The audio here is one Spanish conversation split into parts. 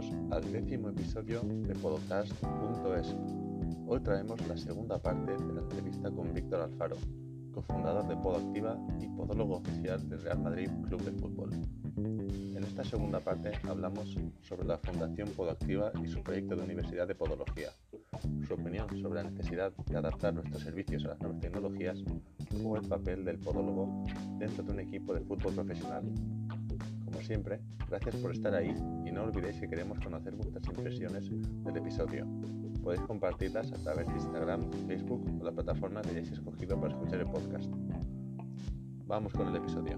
bienvenidos al décimo episodio de Podcast.es. Hoy traemos la segunda parte de la entrevista con Víctor Alfaro, cofundador de Podactiva y podólogo oficial del Real Madrid Club de Fútbol. En esta segunda parte hablamos sobre la Fundación Podactiva y su proyecto de Universidad de Podología, su opinión sobre la necesidad de adaptar nuestros servicios a las nuevas tecnologías o el papel del podólogo dentro de un equipo de fútbol profesional como siempre, gracias por estar ahí y no olvidéis que queremos conocer vuestras impresiones del episodio. Podéis compartirlas a través de Instagram, Facebook o la plataforma que hayáis escogido para escuchar el podcast. Vamos con el episodio.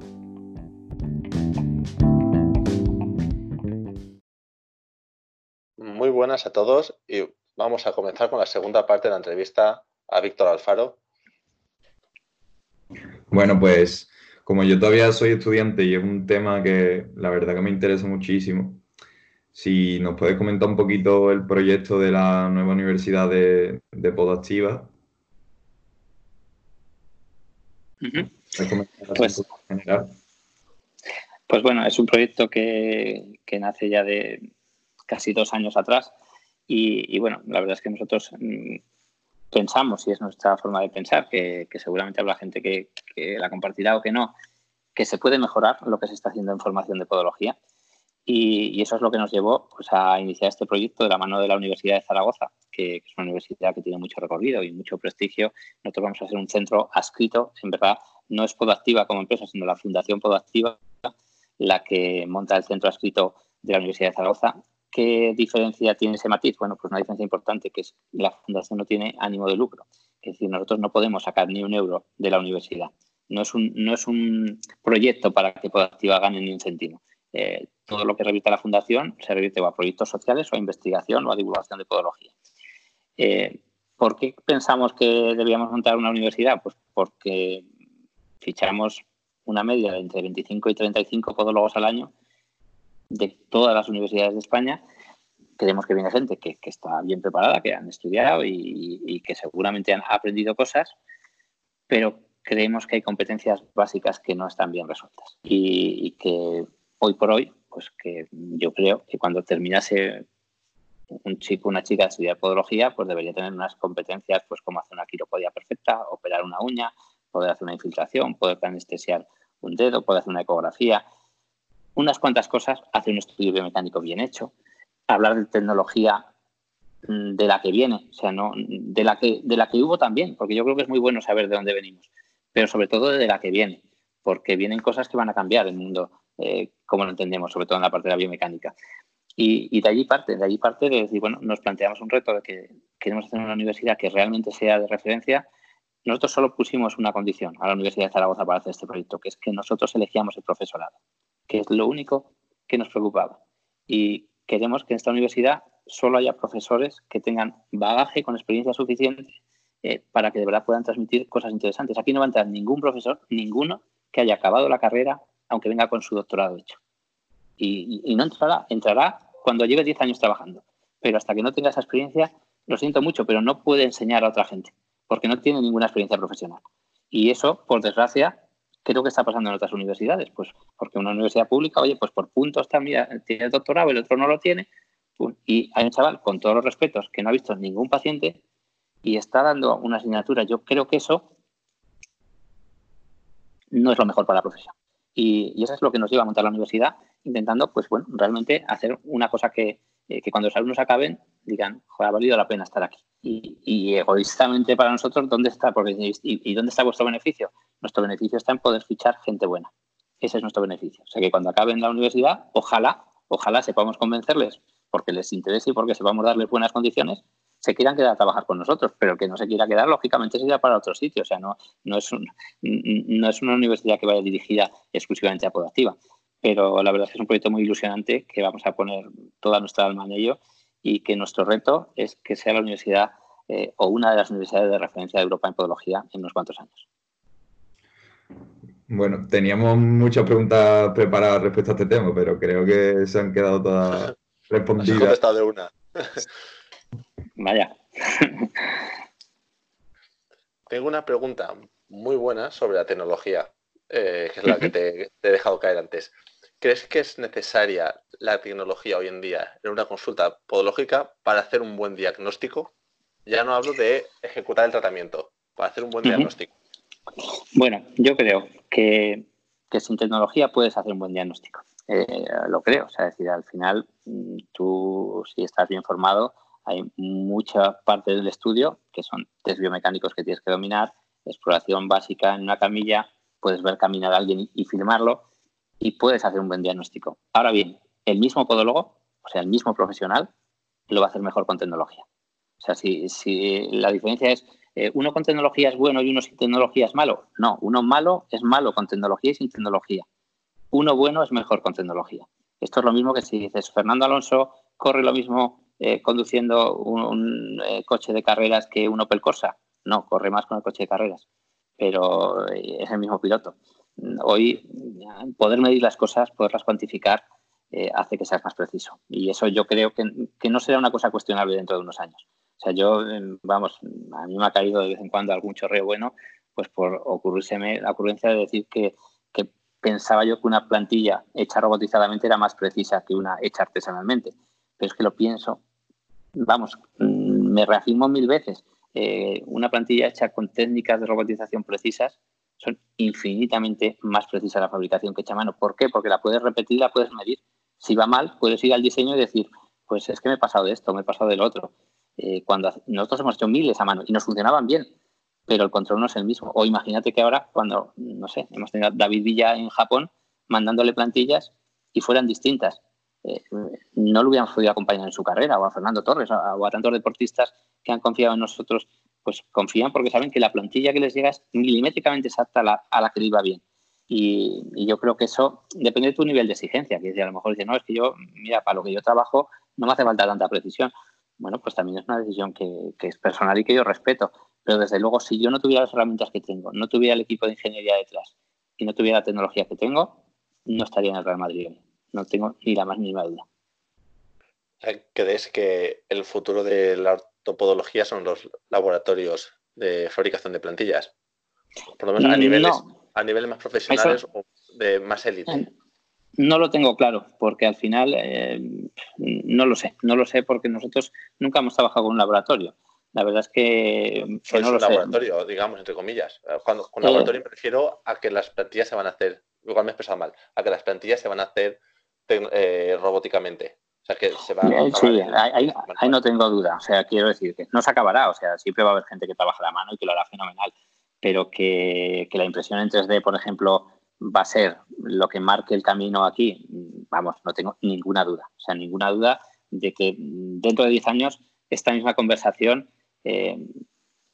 Muy buenas a todos y vamos a comenzar con la segunda parte de la entrevista a Víctor Alfaro. Bueno, pues como yo todavía soy estudiante y es un tema que la verdad que me interesa muchísimo, si nos puedes comentar un poquito el proyecto de la nueva universidad de, de Podactiva. pues, pues, bueno, es un proyecto que, nace ya de casi dos años atrás y, bueno, la verdad es que nosotros mm, pensamos, y es nuestra forma de pensar, que, seguramente habrá gente que, la compartirá o que no, que se puede mejorar lo que se está haciendo en formación de podología. Y, eso es lo que nos llevó pues, a iniciar este proyecto de la mano de la Universidad de Zaragoza, que, es una universidad que tiene mucho recorrido y mucho prestigio. Nosotros vamos a ser un centro adscrito, en verdad no es Podactiva como empresa, sino la Fundación Podactiva la que monta el centro adscrito de la Universidad de Zaragoza ¿Qué diferencia tiene ese matiz? Bueno, pues una diferencia importante, que es la fundación no tiene ánimo de lucro. Es decir, nosotros no podemos sacar ni un euro de la universidad. No es un, no es un proyecto para que Podactiva gane ni un céntimo. Eh, todo lo que revierte la fundación se revierte a proyectos sociales o a investigación o a divulgación de podología. Eh, ¿Por qué pensamos que debíamos montar una universidad? Pues porque fichamos una media de entre 25 y 35 podólogos al año de todas las universidades de España. Creemos que viene gente que, está bien preparada, que han estudiado y, que seguramente han aprendido cosas, pero creemos que hay competencias básicas que no están bien resueltas y, que hoy por hoy, pues que yo creo que cuando terminase un chico una chica de estudiar podología, pues debería tener unas competencias pues como hacer una quiropodia perfecta, operar una uña, poder hacer una infiltración, poder anestesiar un dedo, poder hacer una ecografía, unas cuantas cosas, hacer un estudio biomecánico bien hecho, hablar de tecnología mm, de la que viene, o sea, no de la que de la que hubo también, porque yo creo que es muy bueno saber de dónde venimos, pero sobre todo de la que viene, porque vienen cosas que van a cambiar el mundo eh, como lo entendemos, sobre todo en la parte de la biomecánica. Y, de allí parte, de allí parte de decir, bueno, nos planteamos un reto de que queremos hacer una universidad que realmente sea de referencia. Nosotros solo pusimos una condición a la Universidad de Zaragoza para hacer este proyecto, que es que nosotros elegíamos el profesorado que es lo único que nos preocupaba. Y queremos que en esta universidad solo haya profesores que tengan bagaje con experiencia suficiente eh, para que de verdad puedan transmitir cosas interesantes. Aquí no va a entrar ningún profesor, ninguno, que haya acabado la carrera, aunque venga con su doctorado hecho. Y, no entrará, entrará cuando lleve 10 años trabajando. Pero hasta que no tenga esa experiencia, lo siento mucho, pero no puede enseñar a otra gente, porque no tiene ninguna experiencia profesional. Y eso, por desgracia, ¿Qué es lo que está pasando en otras universidades? Pues porque una universidad pública, oye, pues por puntos también tiene el doctorado, el otro no lo tiene, y hay un chaval, con todos los respetos, que no ha visto ningún paciente y está dando una asignatura. Yo creo que eso no es lo mejor para la profesión. Y, eso es lo que nos lleva a montar la universidad, intentando, pues bueno, realmente hacer una cosa que, eh, que cuando los alumnos acaben digan, ha valido la pena estar aquí. Y, egoístamente para nosotros, ¿dónde está? Porque, y, dónde está vuestro beneficio? Nuestro beneficio está en poder fichar gente buena. Ese es nuestro beneficio. O sea que cuando acaben la universidad, ojalá, ojalá sepamos convencerles porque les interese y porque sepamos darles buenas condiciones, se quieran quedar a trabajar con nosotros, pero que no se quiera quedar, lógicamente, se para otro sitio. O sea, no, no, es no es una universidad que vaya dirigida exclusivamente a Podactiva. Pero la verdad es que es un proyecto muy ilusionante que vamos a poner toda nuestra alma en ello y que nuestro reto es que sea la universidad eh, o una de las universidades de referencia de Europa en podología en unos cuantos años. Bueno, teníamos muchas preguntas preparadas respecto a este tema, pero creo que se han quedado todas respondidas. Has de una. Vaya. Tengo una pregunta muy buena sobre la tecnología, eh, que es la que te, he dejado caer antes. ¿Crees que es necesaria la tecnología hoy en día en una consulta podológica para hacer un buen diagnóstico? Ya no hablo de ejecutar el tratamiento, para hacer un buen diagnóstico. Bueno, yo creo que, sin tecnología puedes hacer un buen diagnóstico. Eh, lo creo, o sea, es decir, al final mm, tú si estás bien formado, hay mucha parte del estudio que son test biomecánicos que tienes que dominar, exploración básica en una camilla, puedes ver caminar a alguien y filmarlo y puedes hacer un buen diagnóstico. Ahora bien, el mismo podólogo, o sea, el mismo profesional, lo va a hacer mejor con tecnología. O sea, si, la diferencia es eh, uno con tecnología es bueno y uno sin tecnología es malo. No, uno malo es malo con tecnología y sin tecnología. Uno bueno es mejor con tecnología. Esto es lo mismo que si dices Fernando Alonso corre lo mismo eh, conduciendo un, eh, coche de carreras que un Opel Corsa. No, corre más con el coche de carreras, pero es el mismo piloto. Hoy poder medir las cosas, poderlas cuantificar, hace que seas más preciso. Y eso yo creo que, que no será una cosa cuestionable dentro de unos años. O sea, yo, em, vamos, a mí me ha caído de vez en cuando algún chorreo bueno, pues por ocurrírseme la ocurrencia de decir que, pensaba yo que una plantilla hecha robotizadamente era más precisa que una hecha artesanalmente. Pero es que lo pienso, vamos, mm, me reafirmo mil veces. Eh, una plantilla hecha con técnicas de robotización precisas son infinitamente más precisas la fabricación que hecha a mano. ¿Por qué? Porque la puedes repetir, la puedes medir. Si va mal, puedes ir al diseño y decir, pues es que me he pasado de esto, me he pasado del otro. Eh, cuando nosotros hemos hecho miles a mano y nos funcionaban bien, pero el control no es el mismo. O imagínate que ahora, cuando, no sé, hemos tenido a David Villa en Japón mandándole plantillas y fueran distintas. Eh, no lo hubiéramos podido acompañar en su carrera, o a Fernando Torres, o a, tantos deportistas que han confiado en nosotros, pues confían porque saben que la plantilla que les llega es milimétricamente exacta a la, que le iba bien. Y, yo creo que eso depende de tu nivel de exigencia, que a lo mejor dice, no, es que yo, mira, para lo que yo trabajo no me hace falta tanta precisión bueno, pues también es una decisión que, es personal y que yo respeto. Pero desde luego, si yo no tuviera las herramientas que tengo, no tuviera el equipo de ingeniería detrás y no tuviera la tecnología que tengo, no estaría en el Real Madrid No tengo ni la más mínima duda. ¿Crees que el futuro de la ortopodología son los laboratorios de fabricación de plantillas? Por lo menos a niveles, a niveles más profesionales o de más élite. No lo tengo claro, porque al final eh, no lo sé. No lo sé porque nosotros nunca hemos trabajado con un laboratorio. La verdad es que. no un laboratorio, digamos, entre comillas. Cuando, con laboratorio me refiero a que las plantillas se van a hacer, igual me he expresado mal, a que las plantillas se van a hacer eh, robóticamente. Sea, que se va a eh, Sí, ahí, ahí, no tengo duda. O sea, quiero decir que no se acabará. O sea, siempre va a haber gente que trabaja la mano y que lo hará fenomenal. Pero que, que la impresión en 3D, por ejemplo, va a ser lo que marque el camino aquí, vamos, no tengo ninguna duda, o sea, ninguna duda de que dentro de 10 años esta misma conversación eh,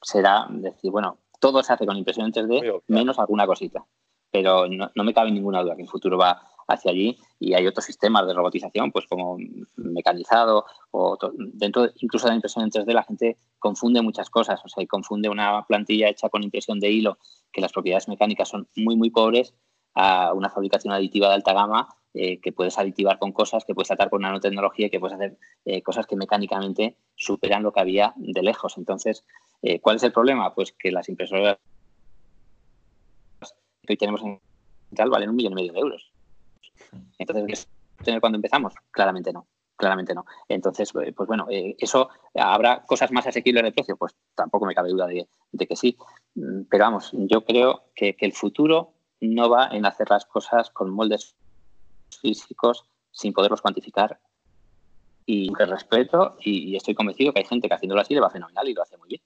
será decir, bueno, todo se hace con impresión en 3D, menos alguna cosita. Pero no, me cabe ninguna duda que el futuro va hacia allí y hay otros sistemas de robotización, pues como mecanizado o dentro incluso de la impresión en 3D la gente confunde muchas cosas, o sea, y confunde una plantilla hecha con impresión de hilo, que las propiedades mecánicas son muy, muy pobres, a una fabricación aditiva de alta gama eh, que puedes aditivar con cosas, que puedes tratar con nanotecnología que puedes hacer eh, cosas que mecánicamente superan lo que había de lejos. Entonces, eh, ¿cuál es el problema? Pues que las impresoras que hoy tenemos en tal valen un millón y medio de euros. Entonces, tener cuando empezamos? Claramente no. Claramente no. Entonces, pues bueno, eso habrá cosas más asequibles de precio, pues tampoco me cabe duda de, que sí. Mm, pero vamos, yo creo que, el futuro no va en hacer las cosas con moldes físicos sin poderlos cuantificar. Y que respeto y, estoy convencido que hay gente que haciéndolo así le va fenomenal y lo hace muy bien.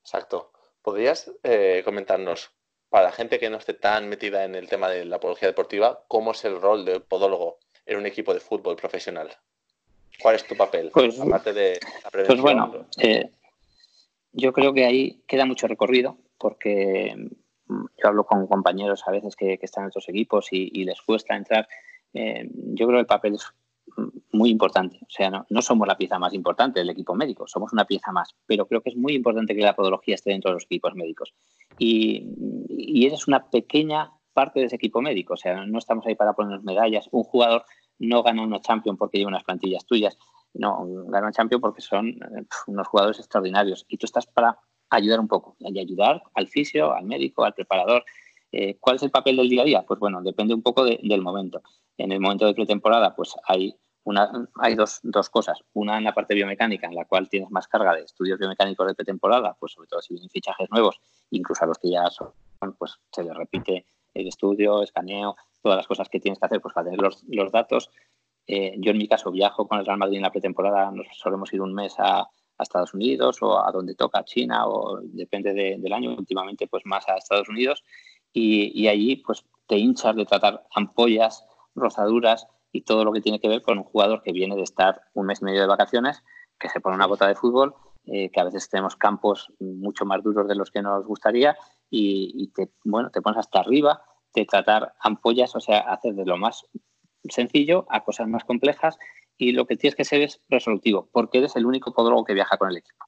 Exacto. ¿Podrías eh, comentarnos, para la gente que no esté tan metida en el tema de la apología deportiva, cómo es el rol del podólogo en un equipo de fútbol profesional? ¿Cuál es tu papel? Pues, aparte de la prevención. Pues bueno, eh, yo creo que ahí queda mucho recorrido porque yo hablo con compañeros a veces que, están en otros equipos y, les cuesta entrar. Eh, yo creo que el papel es muy importante. O sea, no, somos la pieza más importante del equipo médico, somos una pieza más, pero creo que es muy importante que la podología esté dentro de los equipos médicos. Y, y eres una pequeña parte de ese equipo médico. O sea, no estamos ahí para ponernos medallas. Un jugador no gana una Champions porque lleva unas plantillas tuyas. No, gana una Champions porque son unos jugadores extraordinarios. Y tú estás para ayudar un poco, y ayudar al fisio, al médico, al preparador. Eh, ¿Cuál es el papel del día a día? Pues bueno, depende un poco del momento. En el momento de pretemporada, pues hay, una, hay dos, dos, cosas. Una en la parte biomecánica, en la cual tienes más carga de estudios biomecánicos de pretemporada, pues sobre todo si vienen fichajes nuevos, incluso a los que ya son, pues se les repite el estudio, escaneo, todas las cosas que tienes que hacer pues, para tener los, los datos. Eh, yo en mi caso viajo con el Real Madrid en la pretemporada, nos solemos ir un mes a, Estados Unidos o a donde toca China o depende del año, últimamente pues más a Estados Unidos y, allí pues te hinchas de tratar ampollas, rozaduras y todo lo que tiene que ver con un jugador que viene de estar un mes y medio de vacaciones, que se pone una bota de fútbol, eh, que a veces tenemos campos mucho más duros de los que nos gustaría y, y, te, bueno, te pones hasta arriba de tratar ampollas, o sea, hacer de lo más sencillo a cosas más complejas y lo que tienes que ser es resolutivo, porque eres el único podólogo que viaja con el equipo.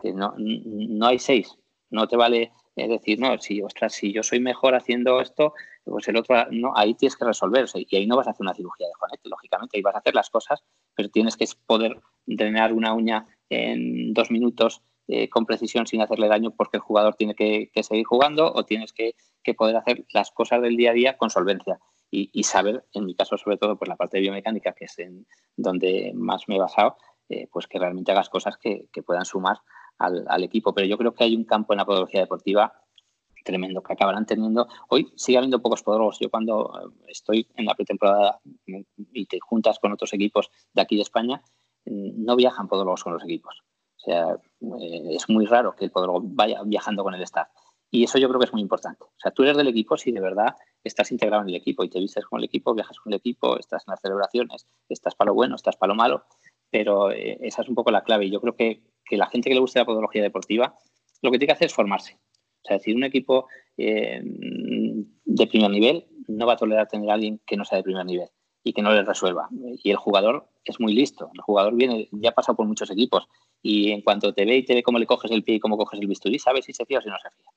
Que no, no hay seis, no te vale eh, decir, no, si, ostras, si yo soy mejor haciendo esto, pues el otro, no, ahí tienes que resolverse y ahí no vas a hacer una cirugía de Juanete, lógicamente, ahí vas a hacer las cosas, pero tienes que poder drenar una uña en dos minutos eh, con precisión sin hacerle daño porque el jugador tiene que, seguir jugando o tienes que, que, poder hacer las cosas del día a día con solvencia. Y, saber, en mi caso sobre todo, pues la parte de biomecánica, que es en donde más me he basado, eh, pues que realmente hagas cosas que, puedan sumar al, equipo. Pero yo creo que hay un campo en la podología deportiva tremendo que acabarán teniendo. Hoy sigue habiendo pocos podólogos. Yo cuando eh, estoy en la pretemporada y te juntas con otros equipos de aquí de España, mm, no viajan podólogos con los equipos. O sea, eh, es muy raro que el podólogo vaya viajando con el staff. Y eso yo creo que es muy importante. O sea, tú eres del equipo si de verdad estás integrado en el equipo y te vistes con el equipo, viajas con el equipo, estás en las celebraciones, estás para lo bueno, estás para lo malo, pero eh, esa es un poco la clave. Y yo creo que, que, la gente que le guste la podología deportiva, lo que tiene que hacer es formarse. O sea, decir, un equipo eh, de primer nivel no va a tolerar tener a alguien que no sea de primer nivel y que no le resuelva. Y el jugador es muy listo. El jugador viene, ya ha pasado por muchos equipos y en cuanto te ve y te ve cómo le coges el pie y cómo coges el bisturí, sabe si se fía o si no se fía.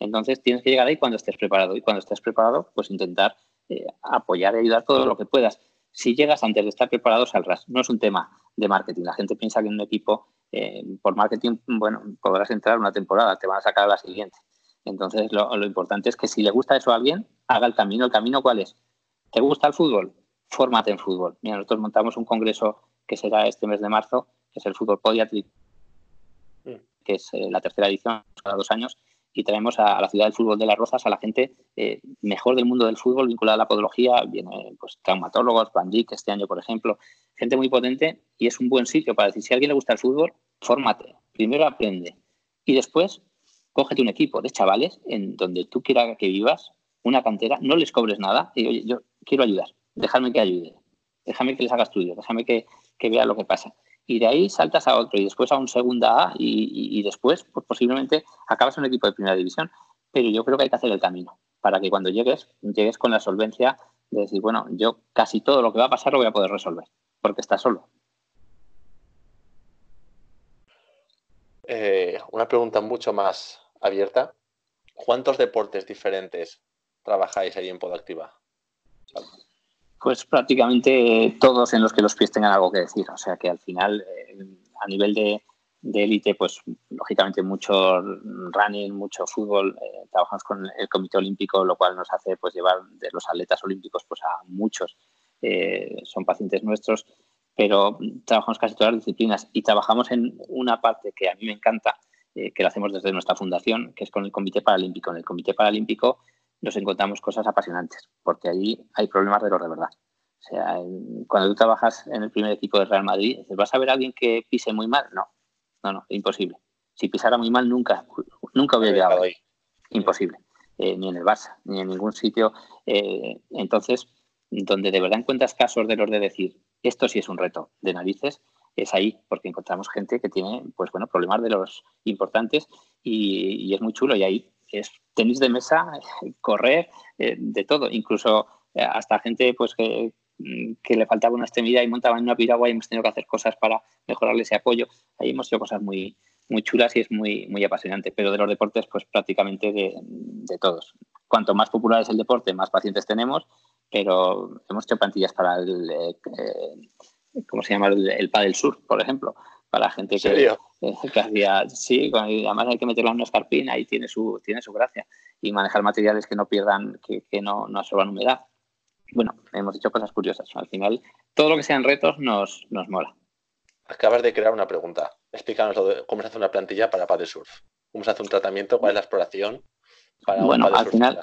Entonces tienes que llegar ahí cuando estés preparado y cuando estés preparado, pues intentar eh, apoyar y ayudar todo lo que puedas. Si llegas antes de estar preparado, saldrás. No es un tema de marketing. La gente piensa que en un equipo, eh, por marketing, bueno, podrás entrar una temporada, te van a sacar a la siguiente. Entonces, lo, importante es que si le gusta eso a alguien, haga el camino. ¿El camino cuál es? ¿Te gusta el fútbol? Fórmate en fútbol. Mira, nosotros montamos un congreso que será este mes de marzo, que es el Fútbol Podiatric, mm. que es eh, la tercera edición, cada dos años, y traemos a, la ciudad del fútbol de Las Rozas a la gente eh, mejor del mundo del fútbol vinculada a la podología, viene pues traumatólogos, Van este año por ejemplo, gente muy potente y es un buen sitio para decir si a alguien le gusta el fútbol, fórmate, primero aprende. Y después cógete un equipo de chavales en donde tú quieras que vivas, una cantera, no les cobres nada y oye, yo quiero ayudar, déjame que ayude, déjame que les haga estudios, déjame que, que vea lo que pasa y de ahí saltas a otro y después a un segunda A y, después pues posiblemente acabas en un equipo de primera división. Pero yo creo que hay que hacer el camino para que cuando llegues, llegues con la solvencia de decir, bueno, yo casi todo lo que va a pasar lo voy a poder resolver, porque estás solo. Eh, una pregunta mucho más abierta. ¿Cuántos deportes diferentes trabajáis ahí en Podactiva? Pues prácticamente todos en los que los pies tengan algo que decir. O sea que al final, eh, a nivel de élite, pues lógicamente mucho running, mucho fútbol. Eh, trabajamos con el Comité Olímpico, lo cual nos hace pues llevar de los atletas olímpicos pues a muchos. Eh, son pacientes nuestros, pero trabajamos casi todas las disciplinas y trabajamos en una parte que a mí me encanta, que lo hacemos desde nuestra fundación, que es con el Comité Paralímpico. En el Comité Paralímpico nos encontramos cosas apasionantes, porque ahí hay problemas de los de verdad. O sea, cuando tú trabajas en el primer equipo de Real Madrid, ¿vas a ver a alguien que pise muy mal? No, no, no, imposible. Si pisara muy mal, nunca, nunca hubiera llegado ahí. Imposible. Eh, ni en el Barça, ni en ningún sitio. Eh, entonces, donde de verdad encuentras casos de los de decir, esto sí es un reto de narices, es ahí, porque encontramos gente que tiene, pues bueno, problemas de los importantes y, y es muy chulo. Y ahí es tenis de mesa, correr, eh, de todo, incluso eh, hasta gente pues que, mm, que, le faltaba una extremidad y montaba en una piragua y hemos tenido que hacer cosas para mejorarle ese apoyo. Ahí hemos hecho cosas muy, muy chulas y es muy, muy apasionante, pero de los deportes pues prácticamente de, todos. Cuanto más popular es el deporte, más pacientes tenemos, pero hemos hecho plantillas para el, eh, ¿cómo se llama? El, el Padel Sur, por ejemplo, para gente que, eh, que hacía, sí, además hay que meterla en una escarpina y tiene su, tiene su gracia. Y manejar materiales que no pierdan, que, que no, no absorban humedad. Bueno, hemos hecho cosas curiosas. Al final, todo lo que sean retos nos, nos mola. Acabas de crear una pregunta. Explícanos cómo se hace una plantilla para paddle surf. ¿Cómo se hace un tratamiento? ¿Cuál es la exploración? Para bueno, al final,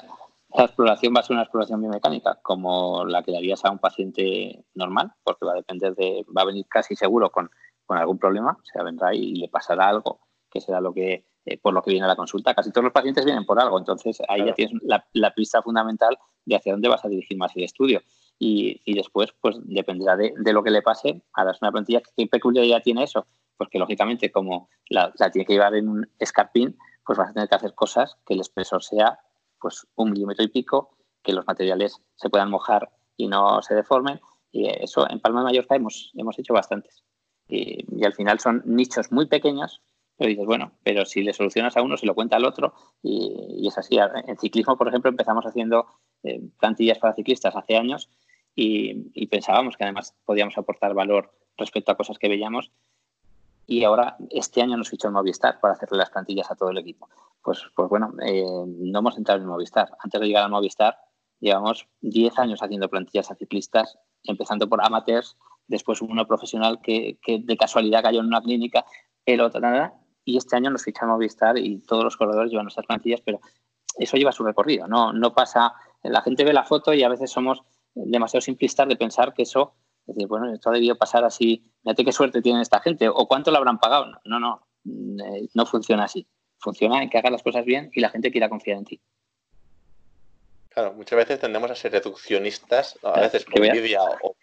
la exploración va a ser una exploración biomecánica, como la que darías a un paciente normal, porque va a depender de, va a venir casi seguro con, con algún problema, o sea, vendrá y le pasará algo, que será lo que, eh, por lo que viene a la consulta. Casi todos los pacientes vienen por algo, entonces ahí ya tienes la, la, pista fundamental de hacia dónde vas a dirigir más el estudio. Y, y después, pues dependerá de, de, lo que le pase. Ahora es una plantilla, ¿qué peculiaridad tiene eso? Pues que lógicamente, como la, la tiene que llevar en un escarpín, pues vas a tener que hacer cosas que el espesor sea pues un milímetro y pico, que los materiales se puedan mojar y no se deformen. Y eso en Palma de Mallorca hemos, hemos hecho bastantes. Y, al final son nichos muy pequeños, pero dices, bueno, pero si le solucionas a uno, se lo cuenta al otro. Y, es así. En ciclismo, por ejemplo, empezamos haciendo eh, plantillas para ciclistas hace años y, pensábamos que además podíamos aportar valor respecto a cosas que veíamos y ahora este año nos fichó el Movistar para hacerle las plantillas a todo el equipo. Pues, pues bueno, eh, no hemos entrado en Movistar. Antes de llegar al Movistar llevamos 10 años haciendo plantillas a ciclistas, empezando por amateurs, después uno profesional que, que de casualidad cayó en una clínica, el otro nada, y este año nos ficha el Movistar y todos los corredores llevan nuestras plantillas, pero eso lleva su recorrido, no, no pasa, la gente ve la foto y a veces somos demasiado simplistas de pensar que eso es decir, bueno, esto ha debido pasar así, fíjate qué suerte tiene esta gente, o cuánto lo habrán pagado. No, no, eh, no funciona así. Funciona en que hagas las cosas bien y la gente quiera confiar en ti. Claro, muchas veces tendemos a ser reduccionistas, a veces por envidia o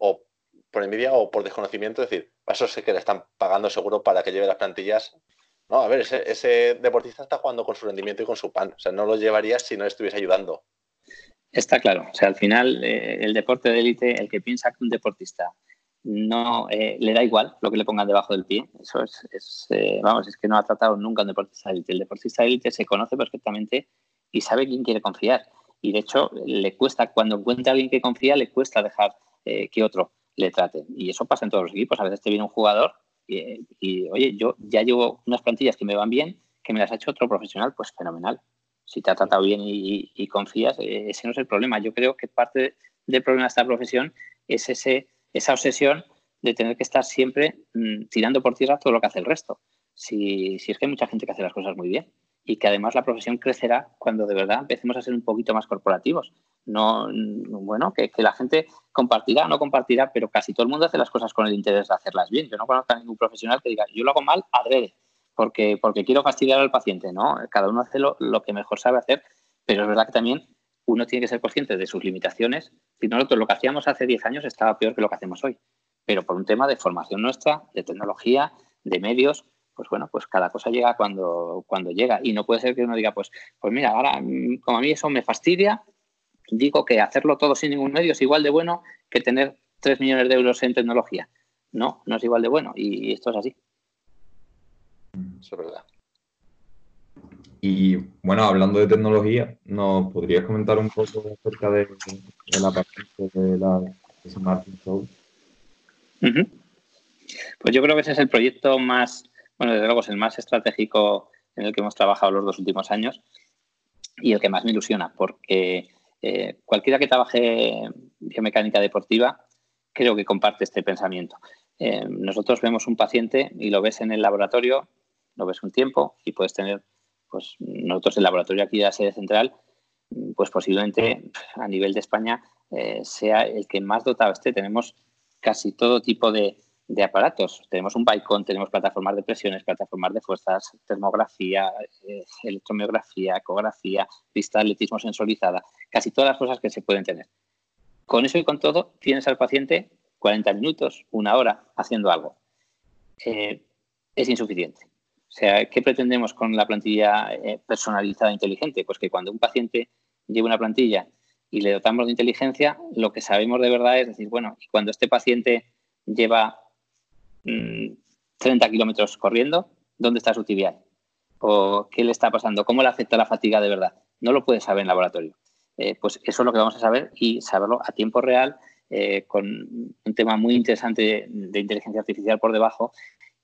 o por envidia o por desconocimiento, es decir, eso sé que le están pagando seguro para que lleve las plantillas. No, a ver, ese, ese deportista está jugando con su rendimiento y con su pan. O sea, no lo llevarías si no estuviese ayudando. Está claro. O sea, al final, eh, el deporte de élite, el que piensa que un deportista no eh, le da igual lo que le pongan debajo del pie, eso es, es eh, vamos, es que no ha tratado nunca un deportista de élite. El deportista de élite se conoce perfectamente y sabe quién quiere confiar. Y de hecho, le cuesta, cuando encuentra a alguien que confía, le cuesta dejar eh, que otro le trate. Y eso pasa en todos los equipos. A veces te viene un jugador y, oye, yo ya llevo unas plantillas que me van bien, que me las ha hecho otro profesional, pues fenomenal si te ha tratado bien y, confías, eh, ese no es el problema. Yo creo que parte del problema de esta profesión es ese, esa obsesión de tener que estar siempre mmm, tirando por tierra todo lo que hace el resto. Si, si, es que hay mucha gente que hace las cosas muy bien y que además la profesión crecerá cuando de verdad empecemos a ser un poquito más corporativos. No, bueno, que, la gente compartirá no compartirá, pero casi todo el mundo hace las cosas con el interés de hacerlas bien. Yo no conozco a ningún profesional que diga, yo lo hago mal, adrede porque, porque quiero fastidiar al paciente, ¿no? Cada uno hace lo, lo, que mejor sabe hacer, pero es verdad que también uno tiene que ser consciente de sus limitaciones. Si nosotros lo que hacíamos hace 10 años estaba peor que lo que hacemos hoy, pero por un tema de formación nuestra, de tecnología, de medios, pues bueno, pues cada cosa llega cuando, cuando llega y no puede ser que uno diga, pues, pues mira, ahora como a mí eso me fastidia, digo que hacerlo todo sin ningún medio es igual de bueno que tener 3 millones de euros en tecnología. No, no es igual de bueno y esto es así. Eso es verdad. Y bueno, hablando de tecnología, ¿nos podrías comentar un poco acerca de, de la parte de la Smart Show? Uh -huh. Pues yo creo que ese es el proyecto más, bueno, desde luego es el más estratégico en el que hemos trabajado los dos últimos años y el que más me ilusiona, porque eh, cualquiera que trabaje biomecánica deportiva creo que comparte este pensamiento. Eh, nosotros vemos un paciente y lo ves en el laboratorio lo ves un tiempo y puedes tener, pues nosotros el laboratorio aquí de la sede central, pues posiblemente a nivel de España eh, sea el que más dotado esté. Tenemos casi todo tipo de, de aparatos. Tenemos un Bicon, tenemos plataformas de presiones, plataformas de fuerzas, termografía, eh, electromiografía, ecografía, pista de atletismo sensorizada, casi todas las cosas que se pueden tener. Con eso y con todo, tienes al paciente 40 minutos, una hora haciendo algo. Eh, es insuficiente. O sea, ¿qué pretendemos con la plantilla eh, personalizada inteligente? Pues que cuando un paciente lleve una plantilla y le dotamos de inteligencia, lo que sabemos de verdad es decir, bueno, cuando este paciente lleva mmm, 30 kilómetros corriendo, ¿dónde está su tibial? ¿O qué le está pasando? ¿Cómo le afecta la fatiga de verdad? No lo puede saber en laboratorio. Eh, pues eso es lo que vamos a saber y saberlo a tiempo real eh, con un tema muy interesante de, inteligencia artificial por debajo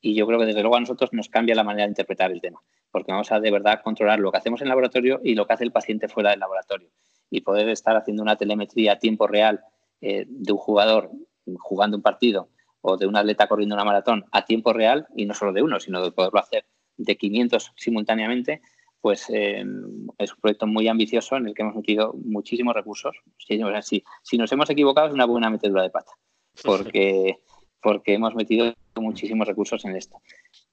y yo creo que desde luego a nosotros nos cambia la manera de interpretar el tema, porque vamos a de verdad controlar lo que hacemos en laboratorio y lo que hace el paciente fuera del laboratorio y poder estar haciendo una telemetría a tiempo real eh, de un jugador jugando un partido o de un atleta corriendo una maratón a tiempo real y no solo de uno, sino de poderlo hacer de 500 simultáneamente, pues eh, es un proyecto muy ambicioso en el que hemos metido muchísimos recursos. Si, si nos hemos equivocado es una buena metedura de pata, porque, porque hemos metido muchísimos recursos en esto.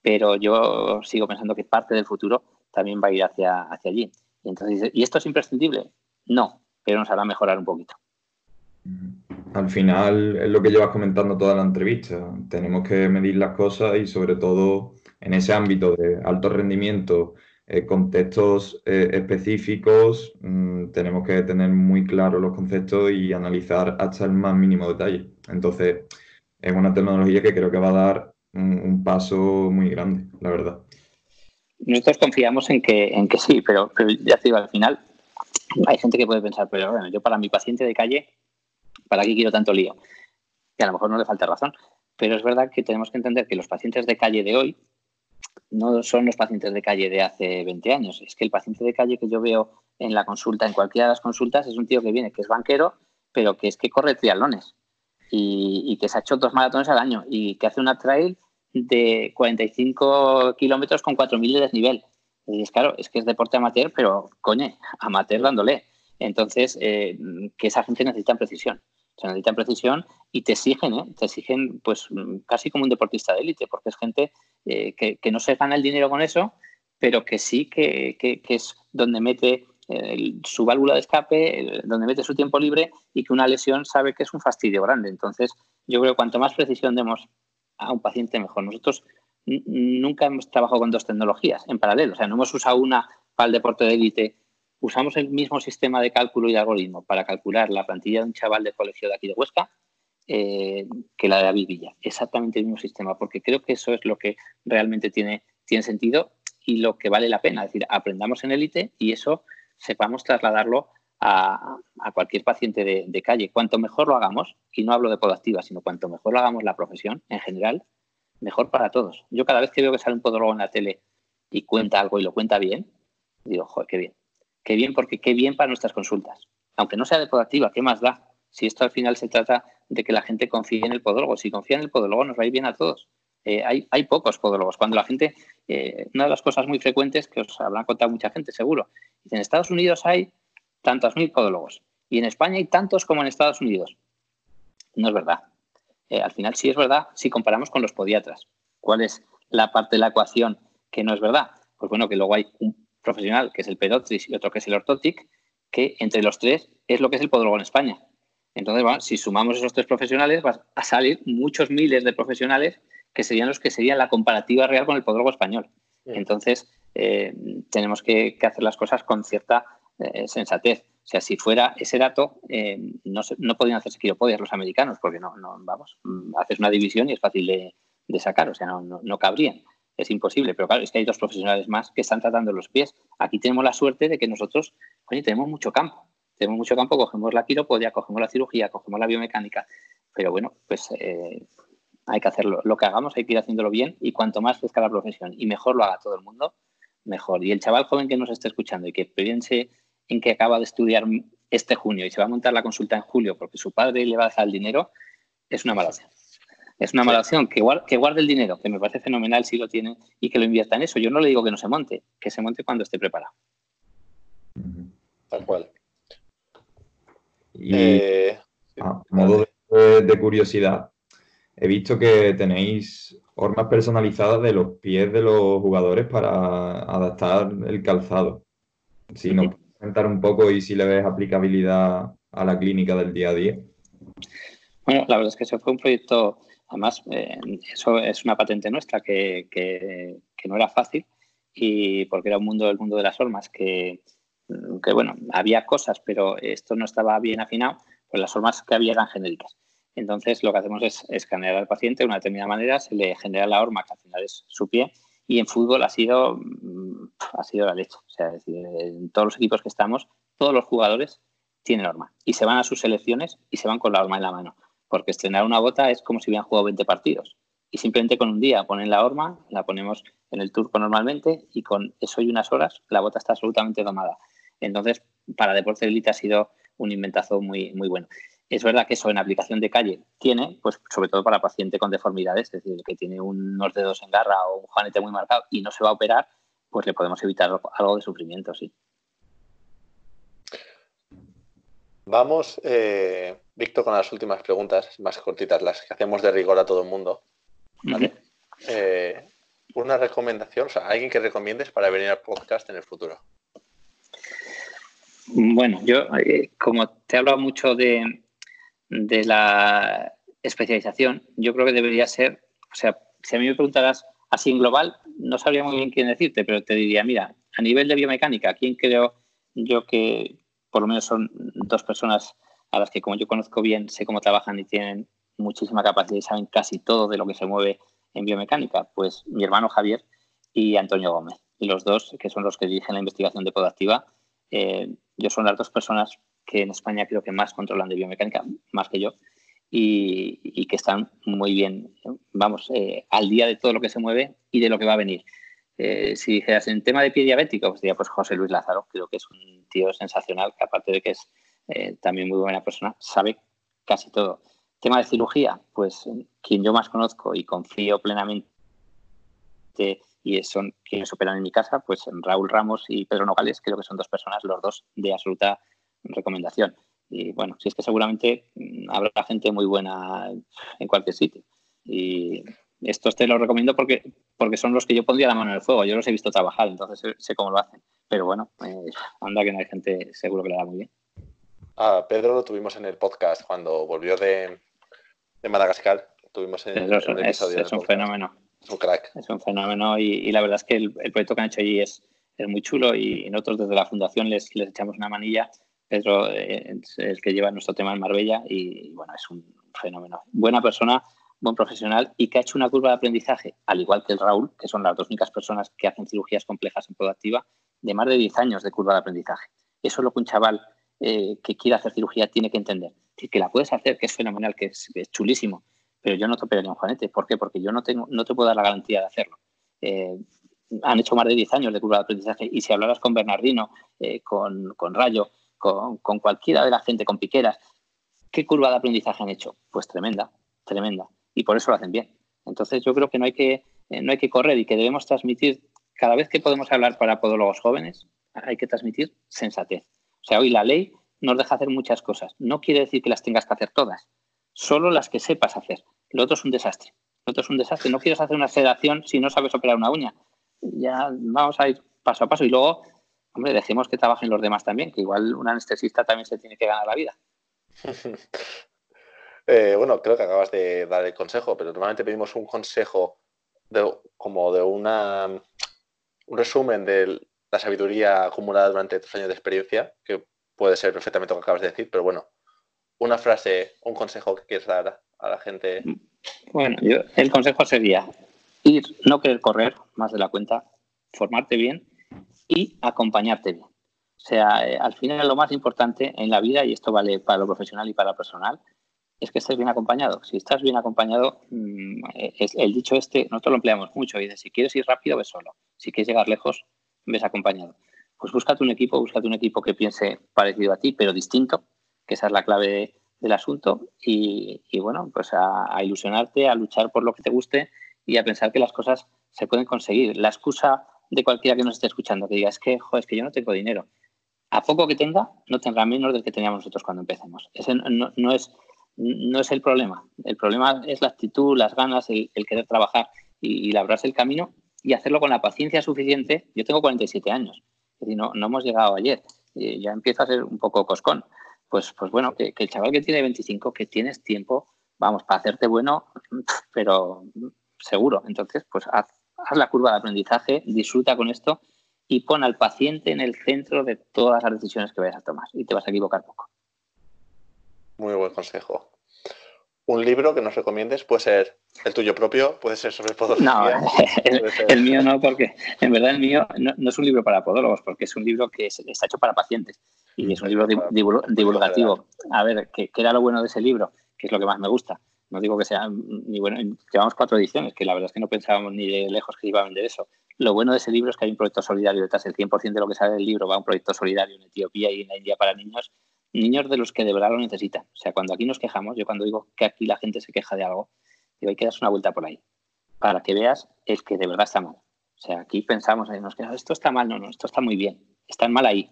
Pero yo sigo pensando que parte del futuro también va a ir hacia, hacia allí. Y, entonces, ¿y esto es imprescindible? No, pero nos hará mejorar un poquito. Al final es lo que llevas comentando toda la entrevista. Tenemos que medir las cosas y sobre todo en ese ámbito de alto rendimiento, eh, contextos eh, específicos, mm, tenemos que tener muy claros los conceptos y analizar hasta el más mínimo detalle. Entonces, es una tecnología que creo que va a dar un, paso muy grande, la verdad. Nosotros confiamos en que, en que sí, pero, ya te digo, al final hay gente que puede pensar, pero bueno, yo para mi paciente de calle, ¿para qué quiero tanto lío? Y a lo mejor no le falta razón, pero es verdad que tenemos que entender que los pacientes de calle de hoy no son los pacientes de calle de hace 20 años. Es que el paciente de calle que yo veo en la consulta, en cualquiera de las consultas, es un tío que viene, que es banquero, pero que es que corre triatlones y, que se ha hecho dos maratones al año y que hace una trail de 45 kilómetros con 4.000 de desnivel. Y es claro, es que es deporte amateur, pero coño, amateur dándole. Entonces, eh, que esa gente necesita precisión. Se necesita precisión y te exigen, ¿eh? te exigen pues casi como un deportista de élite, porque es gente eh, que, no se gana el dinero con eso, pero que sí que, que es donde mete su válvula de escape, donde mete su tiempo libre y que una lesión sabe que es un fastidio grande. Entonces, yo creo que cuanto más precisión demos a un paciente, mejor. Nosotros nunca hemos trabajado con dos tecnologías en paralelo, o sea, no hemos usado una para el deporte de élite. Usamos el mismo sistema de cálculo y de algoritmo para calcular la plantilla de un chaval de colegio de aquí de Huesca eh, que la de David Villa. Exactamente el mismo sistema, porque creo que eso es lo que realmente tiene, tiene sentido y lo que vale la pena. Es decir, aprendamos en élite y eso sepamos trasladarlo a, cualquier paciente de, calle. Cuanto mejor lo hagamos, y no hablo de podactiva, sino cuanto mejor lo hagamos la profesión en general, mejor para todos. Yo cada vez que veo que sale un podólogo en la tele y cuenta algo y lo cuenta bien, digo, joder, qué bien. Qué bien, porque qué bien para nuestras consultas. Aunque no sea de podactiva, ¿qué más da? Si esto al final se trata de que la gente confíe en el podólogo. Si confía en el podólogo, nos va a ir bien a todos. Eh, hay, hay, pocos podólogos. Cuando la gente, eh, una de las cosas muy frecuentes que os habrán contado mucha gente, seguro, en Estados Unidos hay tantos mil podólogos y en España hay tantos como en Estados Unidos. No es verdad. Eh, al final sí es verdad si comparamos con los podiatras. ¿Cuál es la parte de la ecuación que no es verdad? Pues bueno, que luego hay un profesional que es el pedotris y otro que es el ortotic, que entre los tres es lo que es el podólogo en España. Entonces, bueno, si sumamos esos tres profesionales, va a salir muchos miles de profesionales que serían los que serían la comparativa real con el podólogo español. Entonces, eh, tenemos que, hacer las cosas con cierta eh, sensatez. O sea, si fuera ese dato, eh, no, no podrían hacerse quiropodias los americanos, porque no, no, vamos, mm, haces una división y es fácil de, sacar, o sea, no, no, cabrían. Es imposible, pero claro, es que hay dos profesionales más que están tratando los pies. Aquí tenemos la suerte de que nosotros, oye, tenemos mucho campo. Tenemos mucho campo, cogemos la quiropodia, cogemos la cirugía, cogemos la biomecánica, pero bueno, pues hay que hacerlo. Lo que hagamos hay que ir haciéndolo bien y cuanto más crezca la profesión y mejor lo haga todo el mundo, mejor. Y el chaval joven que nos esté escuchando y que piense en que acaba de estudiar este junio y se va a montar la consulta en julio porque su padre le va a dejar el dinero, es una mala opción. Es una mala opción. Que guarde, que guarde el dinero, que me parece fenomenal si lo tiene y que lo invierta en eso. Yo no le digo que no se monte, que se monte cuando esté preparado. Tal cual. Y eh, a modo de, curiosidad, he visto que tenéis formas personalizadas de los pies de los jugadores para adaptar el calzado. Si nos puedes comentar un poco y si le ves aplicabilidad a la clínica del día a día. Bueno, la verdad es que ese fue un proyecto, además, eh, eso es una patente nuestra que, no era fácil y porque era un mundo del mundo de las formas que, que, bueno, había cosas, pero esto no estaba bien afinado, pues las formas que había eran genéricas. Entonces, lo que hacemos es escanear al paciente de una determinada manera, se le genera la horma, que al final es su pie, y en fútbol ha sido, mm, ha sido la leche. O sea, decir, en todos los equipos que estamos, todos los jugadores tienen horma y se van a sus selecciones y se van con la horma en la mano. Porque estrenar una bota es como si hubieran jugado 20 partidos y simplemente con un día ponen la horma, la ponemos en el turco normalmente y con eso y unas horas la bota está absolutamente domada. Entonces, para deporte de élite ha sido un inventazo muy, muy bueno. Es verdad que eso en aplicación de calle tiene, pues sobre todo para paciente con deformidades, es decir, que tiene unos dedos en garra o un juanete muy marcado y no se va a operar, pues le podemos evitar algo de sufrimiento, sí. Vamos, eh, Víctor, con las últimas preguntas, más cortitas, las que hacemos de rigor a todo el mundo. Eh, una recomendación, o sea, alguien que recomiendes para venir al podcast en el futuro. Bueno, yo, eh, como te he hablado mucho de, de la especialización, yo creo que debería ser, o sea, si a mí me preguntaras así en global, no sabría muy bien quién decirte, pero te diría, mira, a nivel de biomecánica, ¿quién creo yo que por lo menos son dos personas a las que como yo conozco bien, sé cómo trabajan y tienen muchísima capacidad y saben casi todo de lo que se mueve en biomecánica? Pues mi hermano Javier y Antonio Gómez. Y los dos, que son los que dirigen la investigación de Podactiva, eh, yo son las dos personas que en España creo que más controlan de biomecánica, más que yo, y, que están muy bien, vamos, eh, al día de todo lo que se mueve y de lo que va a venir. Eh, si dijeras en tema de pie diabético, pues diría pues José Luis Lázaro, creo que es un tío sensacional, que aparte de que es eh, también muy buena persona, sabe casi todo. Tema de cirugía, pues quien yo más conozco y confío plenamente y son quienes operan en mi casa, pues Raúl Ramos y Pedro Nogales, creo que son dos personas, los dos de absoluta recomendación. Y bueno, si es que seguramente mm, habrá gente muy buena en cualquier sitio. Y estos te los recomiendo porque, porque son los que yo pondría la mano en el fuego. Yo los he visto trabajar, entonces sé cómo lo hacen. Pero bueno, eh, anda que no hay gente seguro que le da muy bien. Ah, Pedro lo tuvimos en el podcast cuando volvió de, Madagascar. Tuvimos en, el episodio es, un fenómeno. Es un crack. Es un fenómeno y, la verdad es que el, proyecto que han hecho allí es, es muy chulo y nosotros desde la fundación les, les echamos una manilla. Pedro eh, es el que lleva nuestro tema en Marbella y bueno, es un fenómeno. Buena persona, buen profesional y que ha hecho una curva de aprendizaje, al igual que el Raúl, que son las dos únicas personas que hacen cirugías complejas en Activa, de más de 10 años de curva de aprendizaje. Eso es lo que un chaval eh, que quiere hacer cirugía tiene que entender. que la puedes hacer, que es fenomenal, que es, chulísimo, pero yo no te operaría un juanete. ¿Por qué? Porque yo no, tengo, no te puedo dar la garantía de hacerlo. Eh, han hecho más de 10 años de curva de aprendizaje y si hablaras con Bernardino, eh, con, con, Rayo, con, con, cualquiera de la gente, con Piqueras, ¿qué curva de aprendizaje han hecho? Pues tremenda, tremenda y por eso lo hacen bien. Entonces yo creo que no hay que, no hay que correr y que debemos transmitir, cada vez que podemos hablar para podólogos jóvenes, hay que transmitir sensatez. O sea, hoy la ley nos deja hacer muchas cosas. No quiere decir que las tengas que hacer todas, solo las que sepas hacer. Lo otro es un desastre. Lo otro es un desastre. No quieres hacer una sedación si no sabes operar una uña. Ya vamos a ir paso a paso y luego, hombre, dejemos que trabajen los demás también, que igual un anestesista también se tiene que ganar la vida. Eh, bueno, creo que acabas de dar el consejo, pero normalmente pedimos un consejo de, como de una, un resumen de la sabiduría acumulada durante tres años de experiencia, que puede ser perfectamente lo que acabas de decir, pero bueno, una frase, un consejo que quieres dar a la gente. Bueno, yo, el consejo sería ir, no querer correr más de la cuenta, formarte bien y acompañarte bien. O sea, eh, al final lo más importante en la vida, y esto vale para lo profesional y para lo personal, es que estés bien acompañado. Si estás bien acompañado, mm, el dicho este, nosotros lo empleamos mucho. Y dice, si quieres ir rápido, ves solo. Si quieres llegar lejos, ves acompañado. Pues búscate un equipo, búscate un equipo que piense parecido a ti, pero distinto, que esa es la clave del asunto. Y, bueno, pues a, ilusionarte, a luchar por lo que te guste y a pensar que las cosas se pueden conseguir. La excusa de cualquiera que nos esté escuchando, que diga, es que, joder, es que yo no tengo dinero. A poco que tenga, no tendrá menos del que teníamos nosotros cuando empecemos. Ese no es no es el problema. El problema es la actitud, las ganas, el, querer trabajar y, labrarse el camino y hacerlo con la paciencia suficiente. Yo tengo 47 años, es decir, no, no hemos llegado ayer, ya empiezo a ser un poco coscón. Pues, pues bueno, que, el chaval que tiene 25, que tienes tiempo, vamos, para hacerte bueno, pero seguro. Entonces, pues haz, haz la curva de aprendizaje, disfruta con esto y pon al paciente en el centro de todas las decisiones que vayas a tomar y te vas a equivocar poco. Muy buen consejo. Un libro que nos recomiendes puede ser el tuyo propio, puede ser sobre podología. No, el, mío no, porque en verdad el mío no, es un libro para podólogos, porque es un libro que está hecho para pacientes y es un libro divulgativo. A ver, ¿qué, era lo bueno de ese libro? Que es lo que más me gusta. No digo que sea ni bueno, llevamos cuatro ediciones, que la verdad es que no pensábamos ni de lejos que iba a vender eso. Lo bueno de ese libro es que hay un proyecto solidario detrás. El 100% de lo que sale del libro va a un proyecto solidario en Etiopía y en la India para niños, niños de los que de verdad lo necesitan. O sea, cuando aquí nos quejamos, yo cuando digo que aquí la gente se queja de algo, digo, hay que darse una vuelta por ahí para que veas es que de verdad está mal. O sea, aquí pensamos, nos esto está mal, no, no, esto está muy bien, están mal ahí.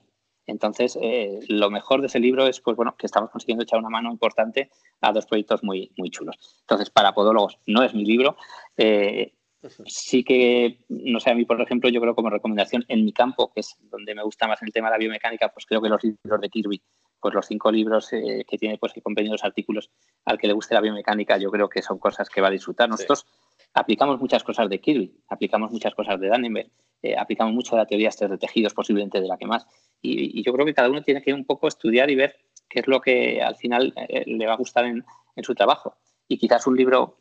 Entonces, eh, lo mejor de ese libro es pues, bueno, que estamos consiguiendo echar una mano importante a dos proyectos muy, muy chulos. Entonces, para podólogos no es mi libro. Eh, sí que, no sé, a mí, por ejemplo, yo creo como recomendación en mi campo, que es donde me gusta más el tema de la biomecánica, pues creo que los libros de Kirby, pues los cinco libros eh, que tiene, pues que compendian los artículos al que le guste la biomecánica, yo creo que son cosas que va a disfrutar. Nosotros aplicamos muchas cosas de Kirby, aplicamos muchas cosas de Dannenberg, eh, aplicamos mucho de la teoría de tejidos, posiblemente de la que más. Y, yo creo que cada uno tiene que un poco estudiar y ver qué es lo que al final eh, le va a gustar en, su trabajo. Y quizás un libro,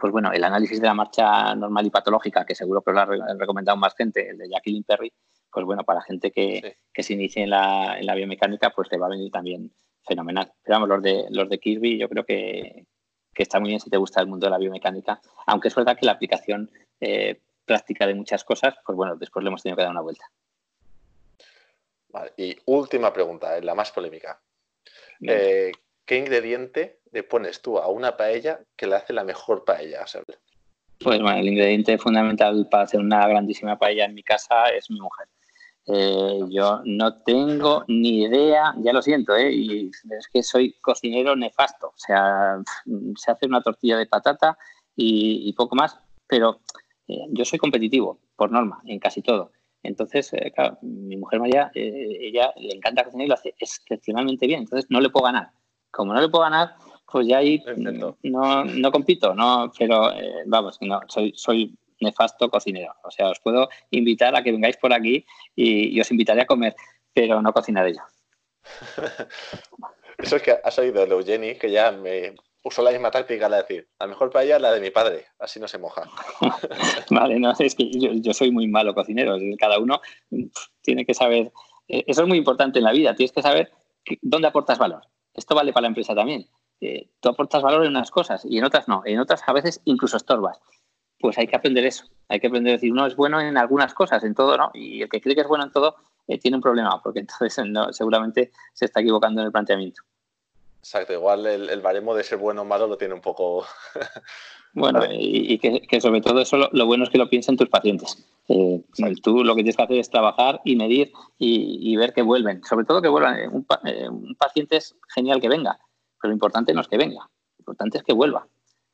pues bueno, el análisis de la marcha normal y patológica, que seguro que lo ha recomendado más gente, el de Jacqueline Perry, pues bueno, para gente que, se inicie en la, en la, biomecánica, pues le va a venir también fenomenal. Pero vamos, los de, los de Kirby yo creo que, que está muy bien si te gusta el mundo de la biomecánica, aunque es verdad que la aplicación eh, práctica de muchas cosas, pues bueno, después le hemos tenido que dar una vuelta. Vale, y última pregunta, eh, la más polémica. Eh, ¿Qué ingrediente le pones tú a una paella que le hace la mejor paella? Pues bueno, el ingrediente fundamental para hacer una grandísima paella en mi casa es mi mujer. Eh, yo no tengo ni idea, ya lo siento, ¿eh? y es que soy cocinero nefasto. O sea, se hace una tortilla de patata y, poco más, pero eh, yo soy competitivo, por norma, en casi todo. Entonces, eh, claro, mi mujer María, ella le encanta cocinar y lo hace excepcionalmente bien. Entonces, no le puedo ganar. Como no le puedo ganar, pues ya ahí no, no compito, no, pero vamos, no, soy, soy nefasto cocinero. O sea, os puedo invitar a que vengáis por aquí y, os invitaré a comer, pero no cocinaré yo. Eso es que has oído de Eugeni, que ya me usó la misma táctica, la de decir, a lo mejor para ella la de mi padre, así no se moja. vale, no, es que yo, soy muy malo cocinero, cada uno tiene que saber, eh, eso es muy importante en la vida, tienes que saber dónde aportas valor. Esto vale para la empresa también. Eh, tú aportas valor en unas cosas y en otras no, en otras a veces incluso estorbas pues hay que aprender eso. Hay que aprender a decir, uno es bueno en algunas cosas, en todo, ¿no? Y el que cree que es bueno en todo eh, tiene un problema, porque entonces seguramente se está equivocando en el planteamiento. Exacto, igual el, baremo de ser bueno o malo lo tiene un poco. bueno, y, que, sobre todo eso lo, bueno es que lo piensen tus pacientes. Eh, tú lo que tienes que hacer es trabajar y medir y, ver que vuelven. Sobre todo que vuelvan. Eh, un, un paciente es genial que venga, pero lo importante no es que venga, lo importante es que vuelva.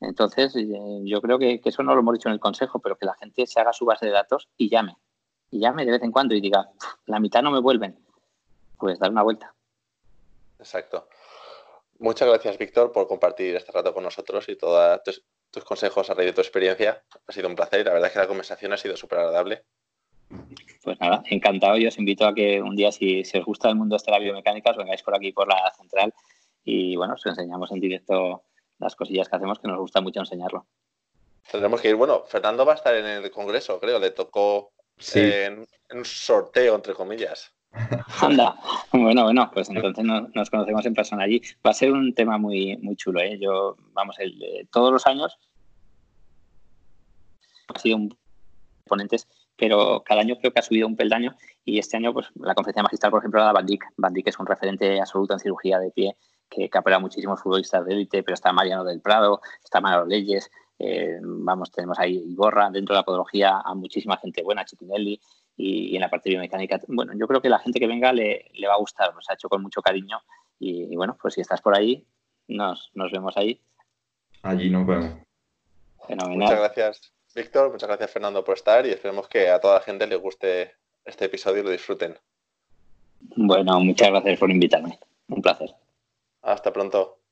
Entonces, eh, yo creo que, eso no lo hemos dicho en el consejo, pero que la gente se haga su base de datos y llame. Y llame de vez en cuando y diga, la mitad no me vuelven. Pues dar una vuelta. Exacto. Muchas gracias, Víctor, por compartir este rato con nosotros y todos tus, consejos a raíz de tu experiencia. Ha sido un placer y la verdad es que la conversación ha sido súper agradable. Pues nada, encantado y os invito a que un día, si, si os gusta el mundo de la biomecánica, os vengáis por aquí por la central y bueno, os enseñamos en directo las cosillas que hacemos que nos gusta mucho enseñarlo. Tendremos que ir, bueno, Fernando va a estar en el Congreso, creo, le tocó en, un sorteo, entre comillas. Anda, bueno, bueno, pues entonces nos, conocemos en persona allí. Va a ser un tema muy, muy chulo, ¿eh? Yo, vamos, el, todos los años ha sido un ponentes, pero cada año creo que ha subido un peldaño y este año, pues la conferencia magistral, por ejemplo, la Van Dijk. Van Dijk es un referente absoluto en cirugía de pie que, que ha muchísimos futbolistas de élite, pero está Mariano del Prado, está Manuel Leyes, eh, vamos, tenemos ahí Iborra, dentro de la podología a muchísima gente buena, Chitinelli, y, en la parte biomecánica. Bueno, yo creo que la gente que venga le, va a gustar, nos ha hecho con mucho cariño y, bueno, pues si estás por ahí, nos, nos vemos ahí. Allí nos vemos. Fenomenal. Muchas gracias, Víctor, muchas gracias, Fernando, por estar y esperemos que a toda la gente le guste este episodio y lo disfruten. Bueno, muchas gracias por invitarme. Un placer. Hasta pronto.